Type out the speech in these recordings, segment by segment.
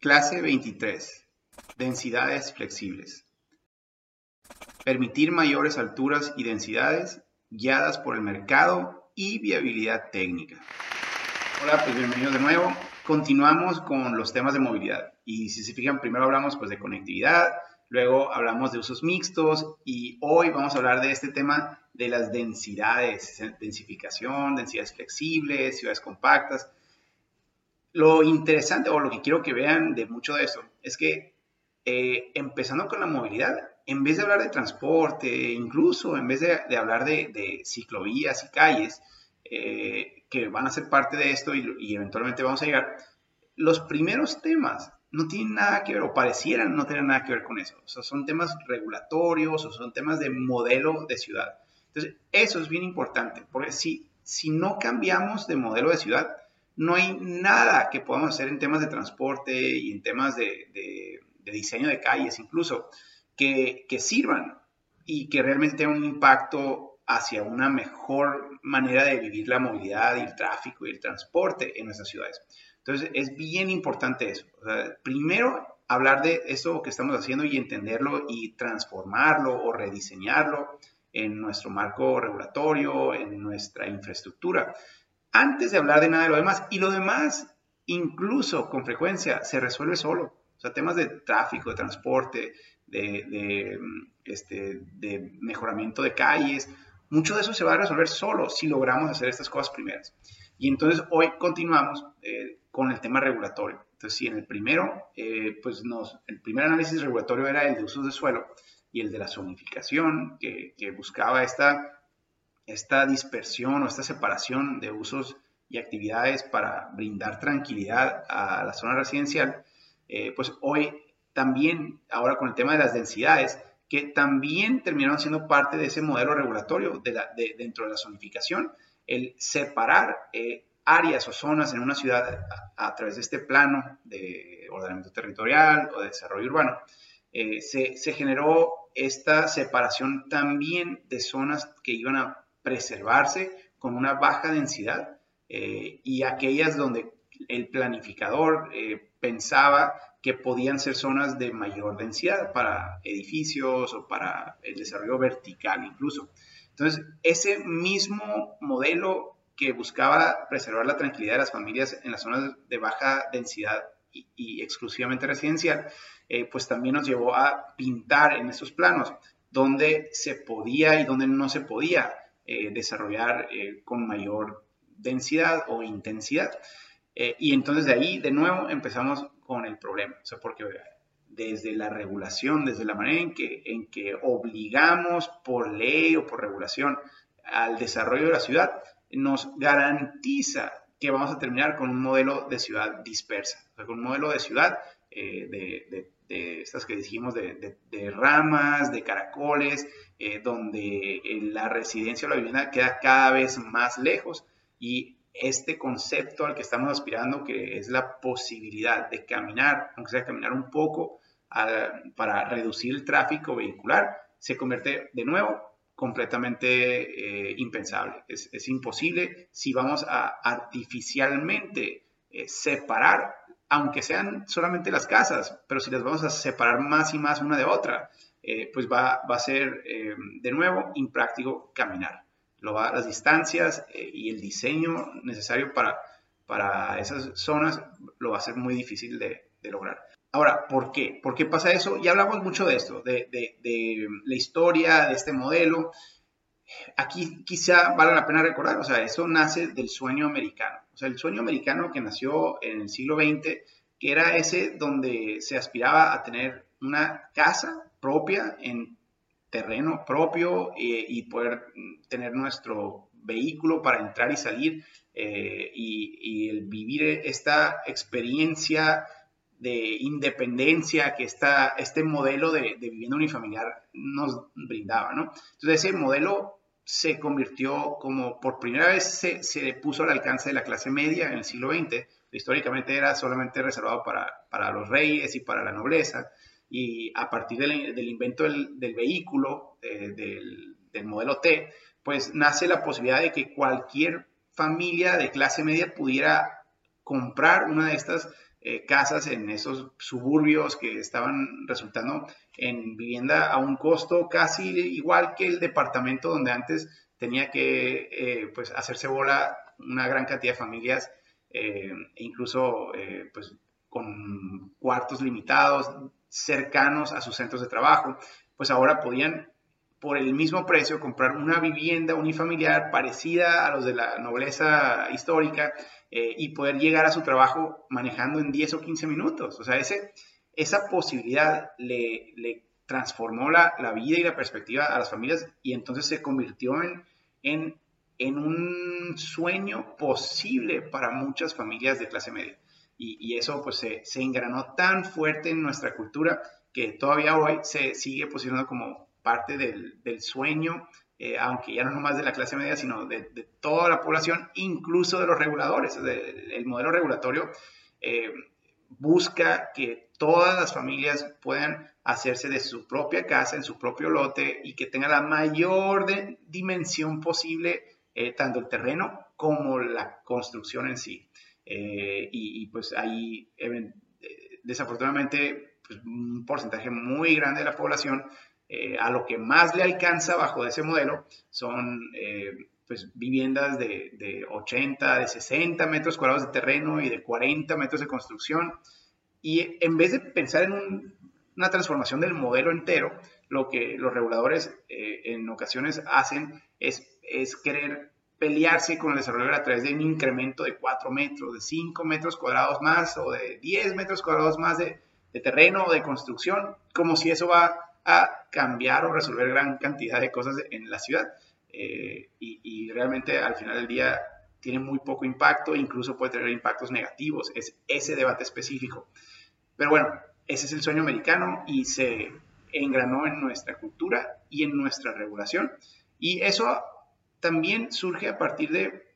Clase 23. Densidades flexibles. Permitir mayores alturas y densidades guiadas por el mercado y viabilidad técnica. Hola, pues bienvenidos de nuevo. Continuamos con los temas de movilidad. Y si se fijan, primero hablamos pues de conectividad, luego hablamos de usos mixtos y hoy vamos a hablar de este tema de las densidades, densificación, densidades flexibles, ciudades compactas. Lo interesante o lo que quiero que vean de mucho de eso es que eh, empezando con la movilidad, en vez de hablar de transporte, incluso en vez de, hablar de, ciclovías y calles, eh, que van a ser parte de esto y, eventualmente vamos a llegar, los primeros temas no tienen nada que ver, o parecieran no tener nada que ver con eso. Son temas regulatorios o son temas de modelo de ciudad. Entonces, eso es bien importante, porque si, si no cambiamos de modelo de ciudad, no hay nada que podamos hacer en temas de transporte y en temas de, diseño de calles incluso que, sirvan y que realmente tengan un impacto hacia una mejor manera de vivir la movilidad y el tráfico y el transporte en nuestras ciudades. Entonces es bien importante eso. primero, hablar de eso que estamos haciendo y entenderlo y transformarlo o rediseñarlo en nuestro marco regulatorio, en nuestra infraestructura antes de hablar de nada de lo demás. Y lo demás, incluso con frecuencia, se resuelve solo. O sea, temas de tráfico, de transporte, de, este, de mejoramiento de calles, mucho de eso se va a resolver solo si logramos hacer estas cosas primeras. Y entonces hoy continuamos eh, con el tema regulatorio. Entonces, sí, en el primero, eh, pues nos, el primer análisis regulatorio era el de usos de suelo y el de la zonificación, que, que buscaba esta esta dispersión o esta separación de usos y actividades para brindar tranquilidad a la zona residencial, eh, pues hoy también, ahora con el tema de las densidades, que también terminaron siendo parte de ese modelo regulatorio de dentro de la zonificación, el separar eh, áreas o zonas en una ciudad a, través de este plano de ordenamiento territorial o de desarrollo urbano, eh, se, se generó esta separación también de zonas que iban a preservarse con una baja densidad eh, y aquellas donde el planificador eh, pensaba que podían ser zonas de mayor densidad para edificios o para el desarrollo vertical incluso. Entonces, ese mismo modelo que buscaba preservar la tranquilidad de las familias en las zonas de baja densidad y, exclusivamente residencial, eh, pues también nos llevó a pintar en esos planos donde se podía y donde no se podía eh, desarrollar eh, con mayor densidad o intensidad. Eh, y entonces de ahí, de nuevo, empezamos con el problema. O sea, porque desde la regulación, desde la manera en que, en que obligamos por ley o por regulación al desarrollo de la ciudad, nos garantiza que vamos a terminar con un modelo de ciudad dispersa, o sea, con un modelo de ciudad de, de estas que dijimos de, ramas, de caracoles, eh, donde eh, la residencia o la vivienda queda cada vez más lejos y este concepto al que estamos aspirando, que es la posibilidad de caminar, aunque sea caminar un poco, para reducir el tráfico vehicular, se convierte de nuevo completamente eh, impensable. Es, es, imposible si vamos a artificialmente separar aunque sean solamente las casas, pero si las vamos a separar más y más una de otra, eh, pues va, a ser eh, de nuevo impráctico caminar. Lo va, las distancias eh, y el diseño necesario para, para esas zonas lo va a ser muy difícil de, lograr. Ahora, ¿por qué? ¿Por qué pasa eso? Ya hablamos mucho de esto, de, de la historia de este modelo. Aquí quizá vale la pena recordar, o sea, eso nace del sueño americano. O sea, el sueño americano que nació en el siglo XX, que era ese donde se aspiraba a tener una casa propia en terreno propio eh, y poder tener nuestro vehículo para entrar y salir eh, y, el vivir esta experiencia de independencia que esta, este modelo de, de, vivienda unifamiliar nos brindaba, ¿no? Entonces ese modelo se convirtió como por primera vez se, se, puso al alcance de la clase media en el siglo XX. Históricamente era solamente reservado para, para los reyes y para la nobleza. Y a partir del, del invento del, del vehículo, eh, del, del, modelo T, pues nace la posibilidad de que cualquier familia de clase media pudiera comprar una de estas eh, casas en esos suburbios que estaban resultando en vivienda a un costo casi igual que el departamento donde antes tenía que eh, pues hacerse bola una gran cantidad de familias, e incluso pues con cuartos limitados, cercanos a sus centros de trabajo, pues ahora podían por el mismo precio comprar una vivienda unifamiliar parecida a los de la nobleza histórica eh, y poder llegar a su trabajo manejando en 10 o 15 minutos. O sea, ese, esa posibilidad le, le transformó la, la, vida y la perspectiva a las familias y entonces se convirtió en, en, en un sueño posible para muchas familias de clase media. Y, y eso pues se, se engranó tan fuerte en nuestra cultura que todavía hoy se sigue posicionando como parte del, del sueño, eh, aunque ya no nomás de la clase media, sino de, toda la población, incluso de los reguladores. el modelo regulatorio eh, busca que todas las familias puedan hacerse de su propia casa, en su propio lote, y que tenga la mayor dimensión posible, eh, tanto el terreno como la construcción en sí. Y, pues ahí, desafortunadamente, pues, un porcentaje muy grande de la población eh, a lo que más le alcanza bajo ese modelo son eh, pues, viviendas de, de, 80, de 60 metros cuadrados de terreno y de 40 metros de construcción. Y en vez de pensar en una transformación del modelo entero, lo que los reguladores eh, en ocasiones hacen es, es querer pelearse con el desarrollador a través de un incremento de 4 metros, de 5 metros cuadrados más o de 10 metros cuadrados más de, de terreno o de construcción, como si eso va a cambiar o resolver gran cantidad de cosas en la ciudad. Eh, y, realmente al final del día tiene muy poco impacto, incluso puede tener impactos negativos, es ese debate específico. Pero bueno, ese es el sueño americano y se engranó en nuestra cultura y en nuestra regulación. Y eso también surge a partir de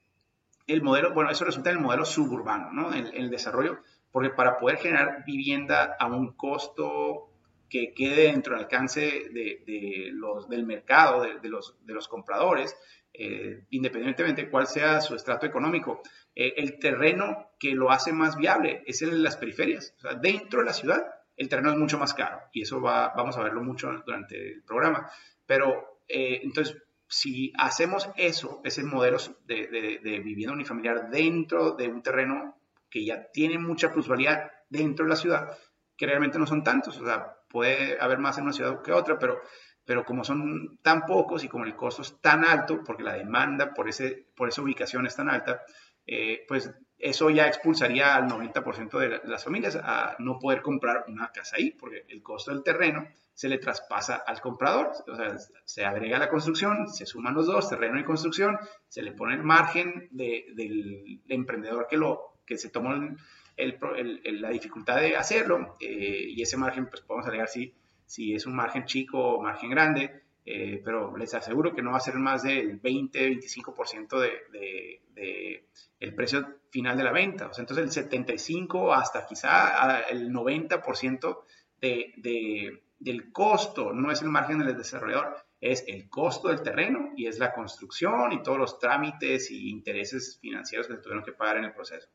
el modelo, bueno, eso resulta en el modelo suburbano, ¿no? En, en el desarrollo, porque para poder generar vivienda a un costo que quede dentro del alcance de, los, del mercado, de, los, de los compradores, eh, independientemente de cuál sea su estrato económico. Eh, el terreno que lo hace más viable es de las periferias. O sea, dentro de la ciudad, el terreno es mucho más caro y eso va, vamos a verlo mucho durante el programa. Pero eh, entonces, si hacemos eso, ese modelo de, de, de vivienda unifamiliar dentro de un terreno que ya tiene mucha plusvalía dentro de la ciudad, que realmente no son tantos, o sea, puede haber más en una ciudad que otra, pero, pero como son tan pocos y como el costo es tan alto, porque la demanda por, ese, por esa ubicación es tan alta, eh, pues eso ya expulsaría al 90% de las familias a no poder comprar una casa ahí, porque el costo del terreno se le traspasa al comprador, o sea, se agrega la construcción, se suman los dos, terreno y construcción, se le pone el margen del emprendedor que, lo, que se tomó el, la dificultad de hacerlo eh, y ese margen, pues podemos alegar si, si es un margen chico o margen grande, eh, pero les aseguro que no va a ser más del 20-25% de, el precio final de la venta. O sea, entonces el 75 hasta quizá el 90% de, de, del costo no es el margen del desarrollador, es el costo del terreno y es la construcción y todos los trámites y intereses financieros que tuvieron que pagar en el proceso.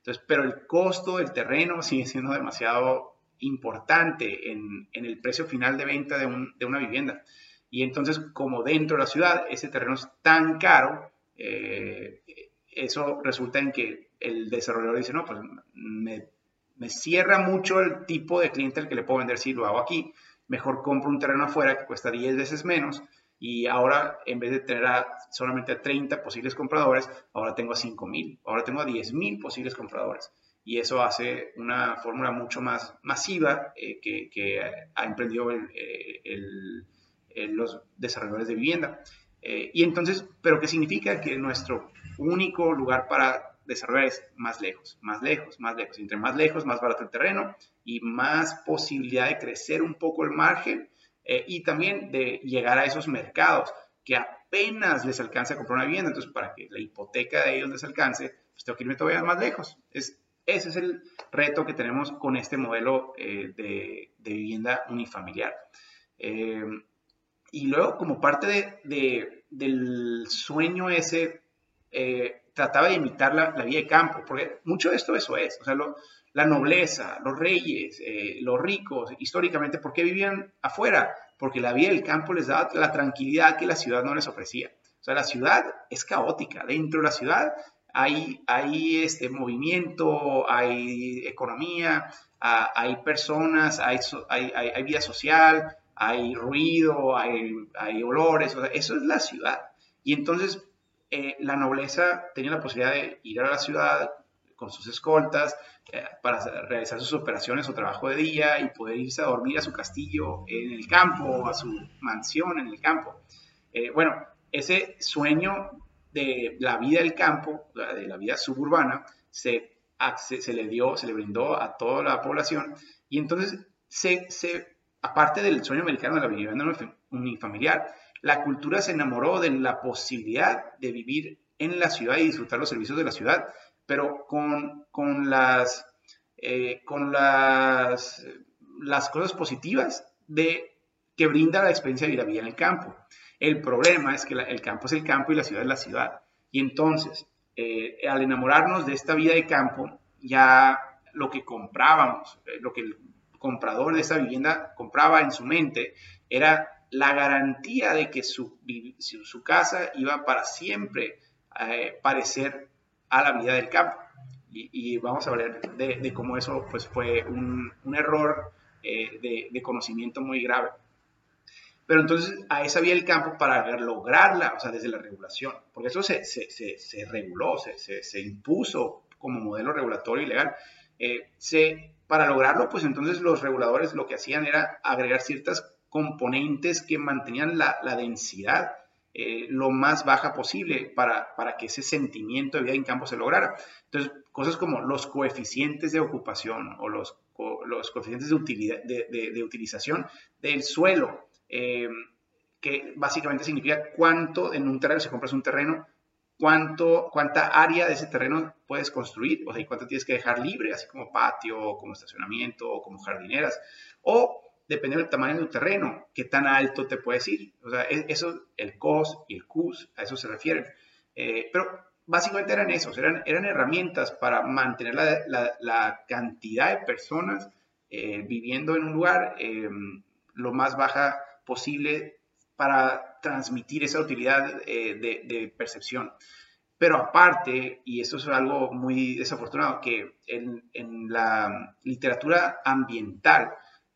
Entonces, pero el costo del terreno sigue siendo demasiado importante en, en el precio final de venta de, un, de, una vivienda. Y entonces, como dentro de la ciudad ese terreno es tan caro, eh, eso resulta en que el desarrollador dice, no, pues me, me, cierra mucho el tipo de cliente al que le puedo vender si lo hago aquí, mejor compro un terreno afuera que cuesta 10 veces menos y ahora en vez de tener solamente a 30 posibles compradores, ahora tengo a 5.000, ahora tengo a 10.000 posibles compradores. Y eso hace una fórmula mucho más masiva eh, que, que, ha emprendido eh, el, el, los desarrolladores de vivienda. Eh, y entonces, ¿pero qué significa? Que nuestro único lugar para desarrollar es más lejos, más lejos, más lejos. Entre más lejos, más barato el terreno y más posibilidad de crecer un poco el margen eh, y también de llegar a esos mercados que apenas les alcanza a comprar una vivienda. Entonces, para que la hipoteca de ellos les alcance, pues tengo que irme todavía más lejos. Es, ese es el reto que tenemos con este modelo eh, de, vivienda unifamiliar. Eh, y luego, como parte de, de, del sueño ese, trataba de imitar la, la, vida de campo, porque mucho de esto eso es. O sea, lo, la nobleza, los reyes, eh, los ricos, históricamente, ¿por qué vivían afuera? Porque la vida del campo les daba la tranquilidad que la ciudad no les ofrecía. O sea, la ciudad es caótica. Dentro de la ciudad hay, hay este movimiento, hay economía, hay personas, hay, hay, vida social, hay ruido, hay, olores. eso es la ciudad. Y entonces eh, la nobleza tenía la posibilidad de ir a la ciudad, con sus escoltas eh, para realizar sus operaciones o trabajo de día y poder irse a dormir a su castillo en el campo o a su mansión en el campo. Eh, bueno, ese sueño de la vida del campo, de la vida suburbana, se, se, le dio, se le brindó a toda la población y entonces se, se aparte del sueño americano de la vivienda unifamiliar, la cultura se enamoró de la posibilidad de vivir en la ciudad y disfrutar los servicios de la ciudad pero con, con las, eh, con las, las cosas positivas de, que brinda la experiencia de vida en el campo. El problema es que el campo es el campo y la ciudad es la ciudad. Y entonces, eh, al enamorarnos de esta vida de campo, ya lo que comprábamos, eh, lo que el comprador de esa vivienda compraba en su mente, era la garantía de que su, su, casa iba para siempre a parecer a la vida del campo. Y, vamos a hablar de, cómo eso pues, fue un, error eh, de, conocimiento muy grave. Pero entonces a esa vía del campo para lograrla, o sea, desde la regulación, porque eso se, se, reguló, se, impuso como modelo regulatorio y legal. Eh, se, para lograrlo, pues entonces los reguladores lo que hacían era agregar ciertas componentes que mantenían la densidad eh, lo más baja posible para, para, que ese sentimiento de vida en campo se lograra. Entonces, cosas como los coeficientes de ocupación o los, los coeficientes de, utilidad, de, utilización del suelo, eh, que básicamente significa cuánto en un terreno, si compras un terreno, cuánto, cuánta área de ese terreno puedes construir, o sea, y cuánto tienes que dejar libre, así como patio, como estacionamiento, o como jardineras, o depende del tamaño de tu terreno, qué tan alto te puedes ir. O sea, e, eso, el COS y el CUS, a eso se refieren. Eh, pero básicamente eran esos, eran, eran herramientas para mantener la, la, cantidad de personas eh, viviendo en un lugar em, lo más baja posible para transmitir esa utilidad eh, de, de, percepción. Pero aparte, y esto es algo muy desafortunado, que en, en la literatura ambiental,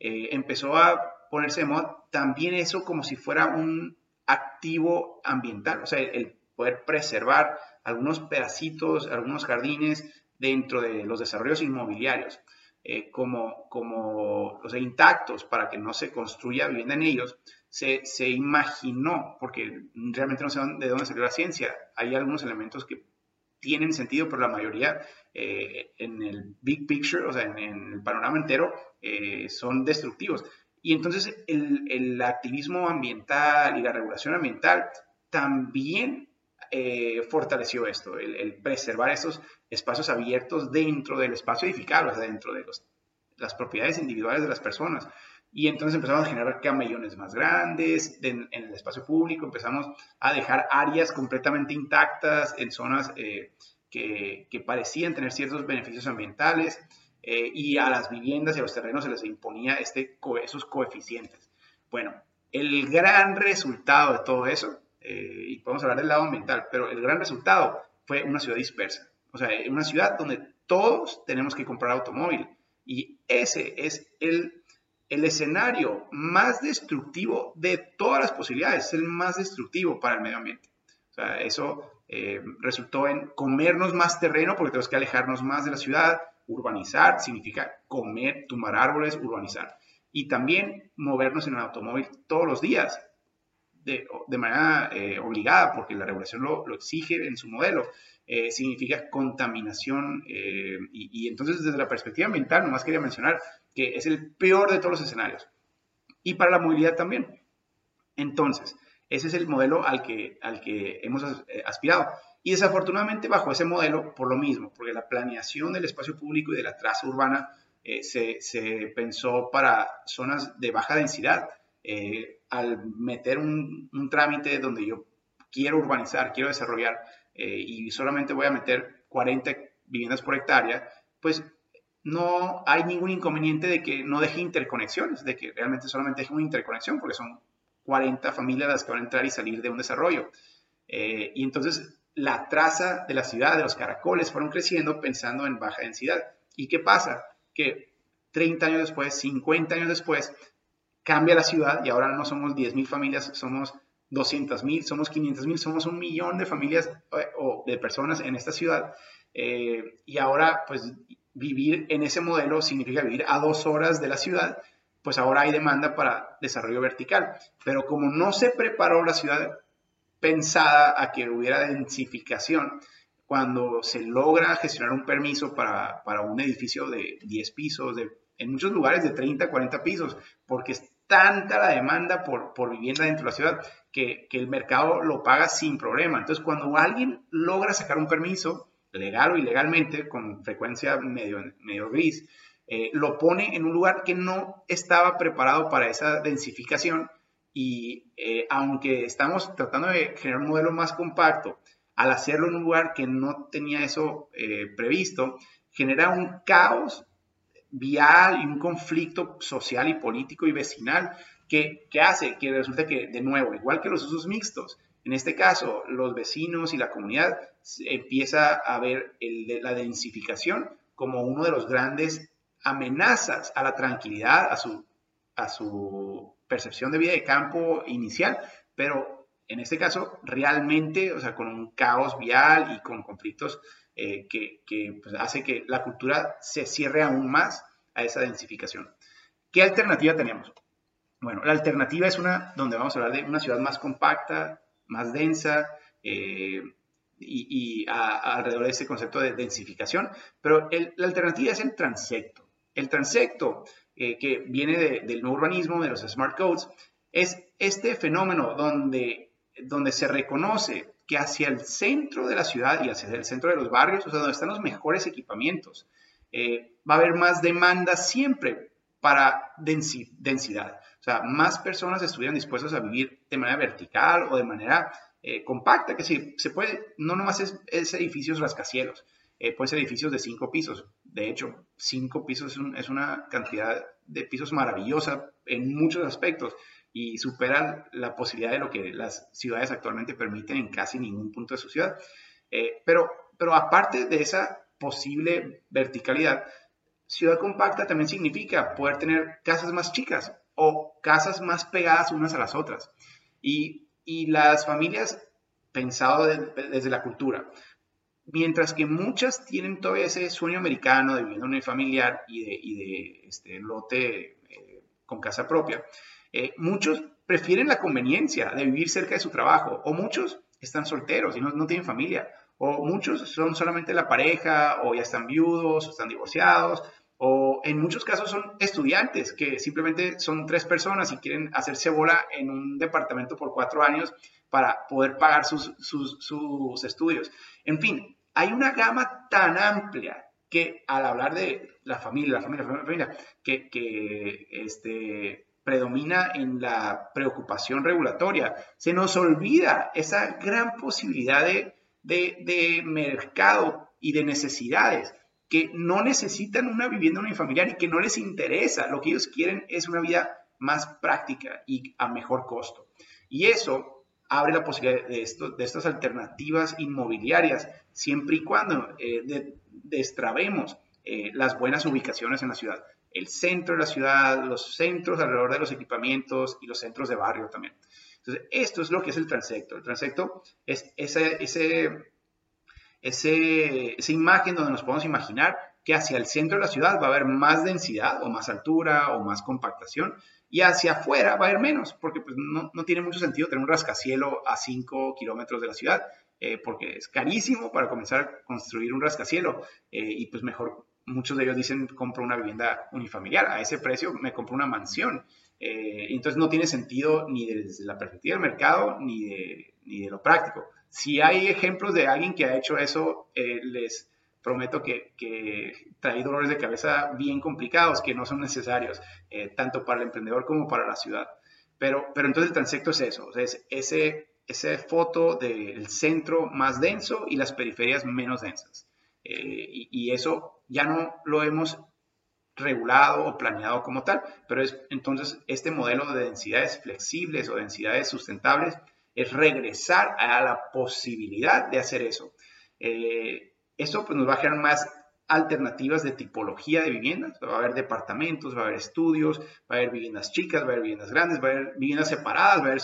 eh, empezó a ponerse de moda también eso como si fuera un activo ambiental, o sea, el, poder preservar algunos pedacitos, algunos jardines dentro de los desarrollos inmobiliarios, eh, como, como o intactos para que no se construya vivienda en ellos, se, se, imaginó, porque realmente no sé de dónde salió la ciencia, hay algunos elementos que tienen sentido, pero la mayoría eh, en el big picture, o sea, en, el panorama entero, eh, son destructivos. Y entonces el, activismo ambiental y la regulación ambiental también eh, fortaleció esto, el, preservar esos espacios abiertos dentro del espacio edificado, o sea, dentro de las propiedades individuales de las personas. Y entonces empezamos a generar camellones más grandes en, el espacio público, empezamos a dejar áreas completamente intactas en zonas eh, que, parecían tener ciertos beneficios ambientales eh, y a las viviendas y a los terrenos se les imponía este, esos coeficientes. Bueno, el gran resultado de todo eso, eh, y podemos hablar del lado ambiental, pero el gran resultado fue una ciudad dispersa. O sea, una ciudad donde todos tenemos que comprar automóvil. Y ese es el el escenario más destructivo de todas las posibilidades, es el más destructivo para el medio ambiente. O sea, eso eh, resultó en comernos más terreno porque tenemos que alejarnos más de la ciudad, urbanizar significa comer, tumbar árboles, urbanizar. Y también movernos en un automóvil todos los días, de, manera eh, obligada, porque la regulación lo, exige en su modelo. Eh, significa contaminación y, y, entonces desde la perspectiva ambiental, nomás quería mencionar que es el peor de todos los escenarios. Y para la movilidad también. Entonces, ese es el modelo al que, al que hemos eh, aspirado. Y desafortunadamente bajo ese modelo, por lo mismo, porque la planeación del espacio público y de la traza urbana eh, se, se, pensó para zonas de baja densidad. Eh, al meter un, un, trámite donde yo quiero urbanizar, quiero desarrollar y solamente voy a meter 40 viviendas por hectárea, pues no hay ningún inconveniente de que no deje interconexiones, de que realmente solamente deje una interconexión, porque son 40 familias las que van a entrar y salir de un desarrollo. Eh, y entonces la traza de la ciudad, de los caracoles, fueron creciendo pensando en baja densidad. ¿Y qué pasa? Que 30 años después, 50 años después, cambia la ciudad y ahora no somos 10.000 familias, somos 200.000, somos 500.000, somos un millón de familias eh, o de personas en esta ciudad. Eh, y ahora, pues, vivir en ese modelo significa vivir a dos horas de la ciudad, pues ahora hay demanda para desarrollo vertical. Pero como no se preparó la ciudad pensada a que hubiera densificación, cuando se logra gestionar un permiso para, para un edificio de 10 pisos, de, en muchos lugares de 30, 40 pisos, porque es tanta la demanda por, por vivienda dentro de la ciudad que, que, el mercado lo paga sin problema. Entonces, cuando alguien logra sacar un permiso, legal o ilegalmente, con frecuencia medio, medio gris, eh, lo pone en un lugar que no estaba preparado para esa densificación y eh, aunque estamos tratando de generar un modelo más compacto, al hacerlo en un lugar que no tenía eso eh, previsto, genera un caos vial y un conflicto social y político y vecinal que, que, hace que resulte que, de nuevo, igual que los usos mixtos, en este caso, los vecinos y la comunidad empieza a ver el, la densificación como uno de los grandes amenazas a la tranquilidad, a su, a su percepción de vida de campo inicial, pero en este caso realmente, o sea, con un caos vial y con conflictos eh, que, que pues, hace que la cultura se cierre aún más a esa densificación. ¿Qué alternativa tenemos? Bueno, la alternativa es una donde vamos a hablar de una ciudad más compacta, más densa, eh, y, alrededor de ese concepto de densificación, pero la alternativa es el transecto. El transecto, eh, que viene del nuevo urbanismo, de los smart codes, es este fenómeno donde, donde se reconoce que hacia el centro de la ciudad y hacia el centro de los barrios, o sea, donde están los mejores equipamientos, eh, va a haber más demanda siempre para densidad. Sea, más personas estuvieran dispuestas a vivir de manera vertical o de manera eh, compacta, que sí, se puede, no nomás es, edificios rascacielos, eh, puede ser edificios de cinco pisos. De hecho, cinco pisos es, una cantidad de pisos maravillosa en muchos aspectos y supera la posibilidad de lo que las ciudades actualmente permiten en casi ningún punto de su ciudad. Eh, pero, pero aparte de esa posible verticalidad, ciudad compacta también significa poder tener casas más chicas o casas más pegadas unas a las otras. Y y las familias pensado desde la cultura. Mientras que muchas tienen todavía ese sueño americano de vivir en un familiar y de, y de este, lote eh, con casa propia, eh, muchos prefieren la conveniencia de vivir cerca de su trabajo o muchos están solteros y no, no tienen familia o muchos son solamente la pareja o ya están viudos o están divorciados en muchos casos son estudiantes que simplemente son tres personas y quieren hacerse bola en un departamento por cuatro años para poder pagar sus, sus, estudios. En fin, hay una gama tan amplia que al hablar de la familia, la familia, la familia, que, que este, predomina en la preocupación regulatoria, se nos olvida esa gran posibilidad de, de, de mercado y de necesidades que no necesitan una vivienda unifamiliar y que no les interesa. Lo que ellos quieren es una vida más práctica y a mejor costo. Y eso abre la posibilidad de, esto, de estas alternativas inmobiliarias, siempre y cuando eh, destrabemos eh, las buenas ubicaciones en la ciudad. El centro de la ciudad, los centros alrededor de los equipamientos y los centros de barrio también. Entonces, esto es lo que es el transecto. El transecto es ese, ese esa imagen donde nos podemos imaginar que hacia el centro de la ciudad va a haber más densidad o más altura o más compactación y hacia afuera va a haber menos, porque pues, no, no, tiene mucho sentido tener un rascacielo a 5 kilómetros de la ciudad, eh, porque es carísimo para comenzar a construir un rascacielo eh, y pues mejor, muchos de ellos dicen compro una vivienda unifamiliar, a ese precio me compro una mansión. Eh, entonces no tiene sentido ni desde la perspectiva del mercado ni de, ni de lo práctico. Si hay ejemplos de alguien que ha hecho eso, eh, les prometo que, que, trae dolores de cabeza bien complicados que no son necesarios, eh, tanto para el emprendedor como para la ciudad. Pero, pero entonces el transecto es eso, es ese, ese foto del centro más denso y las periferias menos densas. Eh, y, y, eso ya no lo hemos regulado o planeado como tal, pero es entonces este modelo de densidades flexibles o densidades sustentables es regresar a la posibilidad de hacer eso. Eh, eso pues, nos va a generar más alternativas de tipología de viviendas. Va a haber departamentos, va a haber estudios, va a haber viviendas chicas, va a haber viviendas grandes, va a haber viviendas separadas, va a haber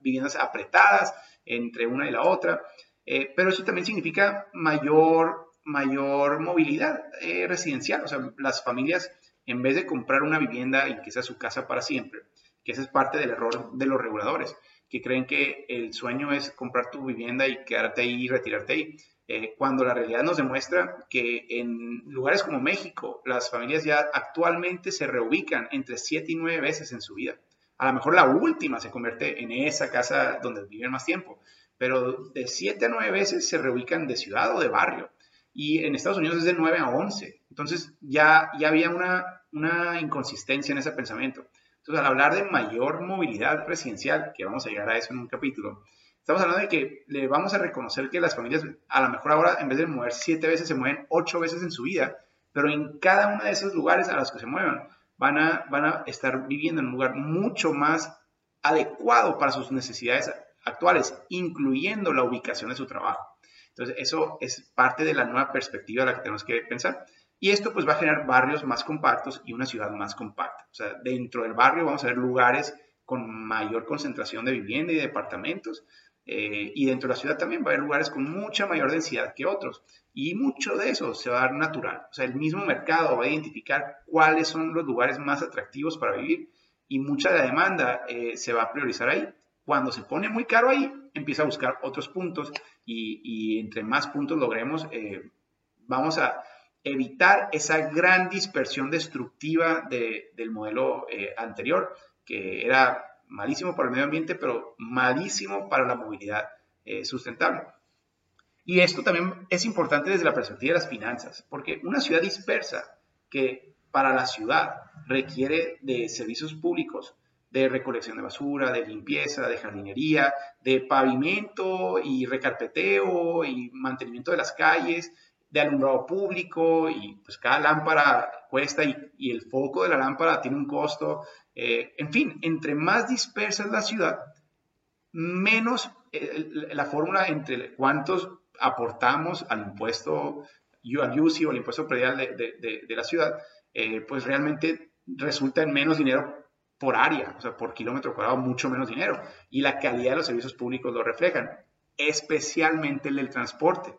viviendas apretadas entre una y la otra. Eh, pero eso también significa mayor, mayor movilidad eh, residencial. O sea, las familias, en vez de comprar una vivienda y que sea su casa para siempre, que ese es parte del error de los reguladores, que creen que el sueño es comprar tu vivienda y quedarte ahí y retirarte ahí. Eh, cuando la realidad nos demuestra que en lugares como México, las familias ya actualmente se reubican entre 7 y 9 veces en su vida. A lo mejor la última se convierte en esa casa donde viven más tiempo, pero de 7 a 9 veces se reubican de ciudad o de barrio. Y en Estados Unidos es de 9 a 11. Entonces ya, ya había una, una inconsistencia en ese pensamiento. Entonces, al hablar de mayor movilidad residencial, que vamos a llegar a eso en un capítulo, Estamos hablando de que le vamos a reconocer que las familias, a lo mejor ahora, en vez de mover siete veces, se mueven ocho veces en su vida, pero en cada uno de esos lugares a los que se muevan, van a, van a estar viviendo en un lugar mucho más adecuado para sus necesidades actuales, incluyendo la ubicación de su trabajo. Entonces, eso es parte de la nueva perspectiva a la que tenemos que pensar. Y esto pues va a generar barrios más compactos y una ciudad más compacta. O sea, dentro del barrio vamos a ver lugares con mayor concentración de vivienda y de departamentos, eh, y dentro de la ciudad también va a haber lugares con mucha mayor densidad que otros. Y mucho de eso se va a dar natural. O sea, el mismo mercado va a identificar cuáles son los lugares más atractivos para vivir y mucha de la demanda eh, se va a priorizar ahí. Cuando se pone muy caro ahí, empieza a buscar otros puntos y, entre más puntos logremos, eh, vamos a evitar esa gran dispersión destructiva del modelo anterior, que era malísimo para el medio ambiente, pero malísimo para la movilidad eh, sustentable. Y esto también es importante desde la perspectiva de las finanzas, porque una ciudad dispersa que para la ciudad requiere de servicios públicos, de recolección de basura, de limpieza, de jardinería, de pavimento y recarpeteo y mantenimiento de las calles, de alumbrado público y pues cada lámpara cuesta y, y el foco de la lámpara tiene un costo eh, en fin, entre más dispersa es la ciudad, menos eh, la fórmula entre cuántos aportamos al impuesto al UCI o al impuesto predial de, la ciudad, eh, pues realmente resulta en menos dinero por área, o sea, por kilómetro cuadrado, mucho menos dinero. Y la calidad de los servicios públicos lo reflejan, especialmente el del transporte.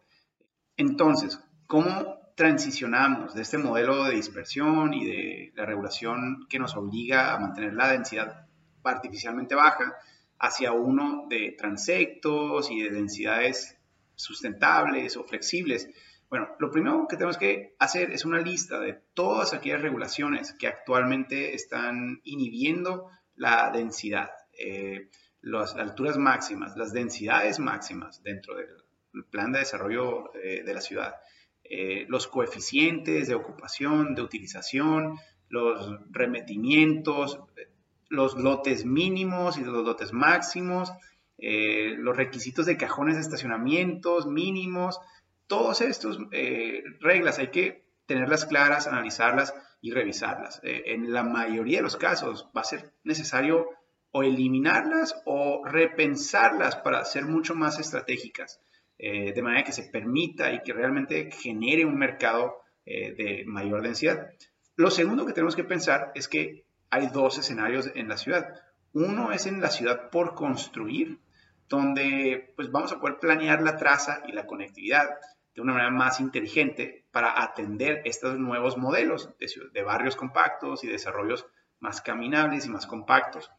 Entonces, ¿cómo transicionamos de este modelo de dispersión y de la regulación que nos obliga a mantener la densidad artificialmente baja hacia uno de transectos y de densidades sustentables o flexibles. Bueno, lo primero que tenemos que hacer es una lista de todas aquellas regulaciones que actualmente están inhibiendo la densidad, eh, las alturas máximas, las densidades máximas dentro del plan de desarrollo eh, de la ciudad. Eh, los coeficientes de ocupación, de utilización, los remetimientos, los lotes mínimos y los lotes máximos, eh, los requisitos de cajones de estacionamientos mínimos, todas estas reglas hay que tenerlas claras, analizarlas y revisarlas. en la mayoría de los casos va a ser necesario o eliminarlas o repensarlas para ser mucho más estratégicas. Eh, de manera que se permita y que realmente genere un mercado eh, de mayor densidad. Lo segundo que tenemos que pensar es que hay dos escenarios en la ciudad. Uno es en la ciudad por construir, donde pues vamos a poder planear la traza y la conectividad de una manera más inteligente para atender estos nuevos modelos de, barrios compactos y desarrollos más caminables y más compactos.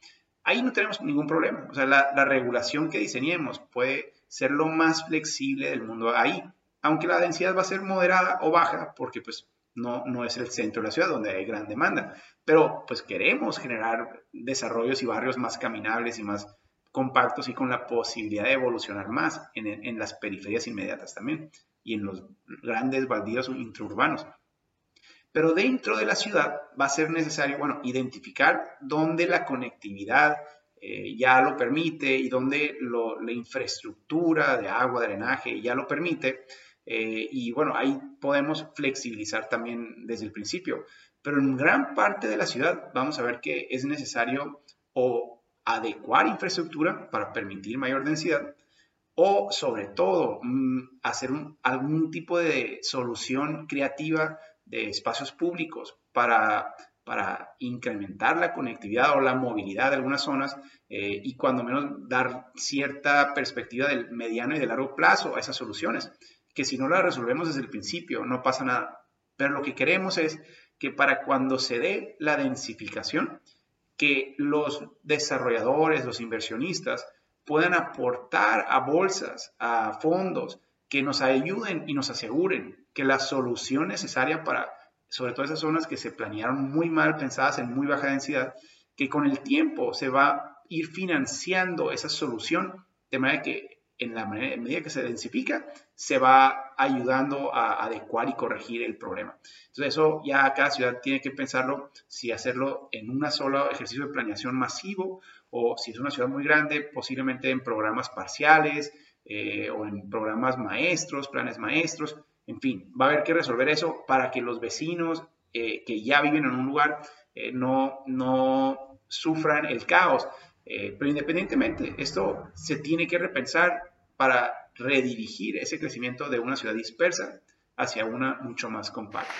Ahí no tenemos ningún problema. O sea, la regulación que diseñemos puede ser lo más flexible del mundo ahí, aunque la densidad va a ser moderada o baja, porque pues no, no es el centro de la ciudad donde hay gran demanda, pero pues queremos generar desarrollos y barrios más caminables y más compactos y con la posibilidad de evolucionar más en, las periferias inmediatas también y en los grandes baldíos intraurbanos. Pero dentro de la ciudad va a ser necesario, bueno, identificar dónde la conectividad eh, ya lo permite y donde la infraestructura de agua, drenaje ya lo permite. Eh, y bueno, ahí podemos flexibilizar también desde el principio. pero en gran parte de la ciudad vamos a ver que es necesario o adecuar infraestructura para permitir mayor densidad o sobre todo mm, hacer algún tipo de solución creativa de espacios públicos para, para incrementar la conectividad o la movilidad de algunas zonas eh, y cuando menos dar cierta perspectiva del mediano y de largo plazo a esas soluciones, que si no las resolvemos desde el principio no pasa nada. Pero lo que queremos es que para cuando se dé la densificación, que los desarrolladores, los inversionistas, puedan aportar a bolsas, a fondos, que nos ayuden y nos aseguren que la solución necesaria para, sobre todo esas zonas que se planearon muy mal, pensadas en muy baja densidad, que con el tiempo se va a ir financiando esa solución de manera que en la medida que se densifica, se va ayudando a adecuar y corregir el problema. Entonces, eso ya cada ciudad tiene que pensarlo, si hacerlo en un solo ejercicio de planeación masivo o si es una ciudad muy grande, posiblemente en programas parciales eh, o en programas maestros, planes maestros. En fin, va a haber que resolver eso para que los vecinos eh, que ya viven en un lugar eh, no, no sufran el caos. pero independientemente, esto se tiene que repensar para redirigir ese crecimiento de una ciudad dispersa hacia una mucho más compacta.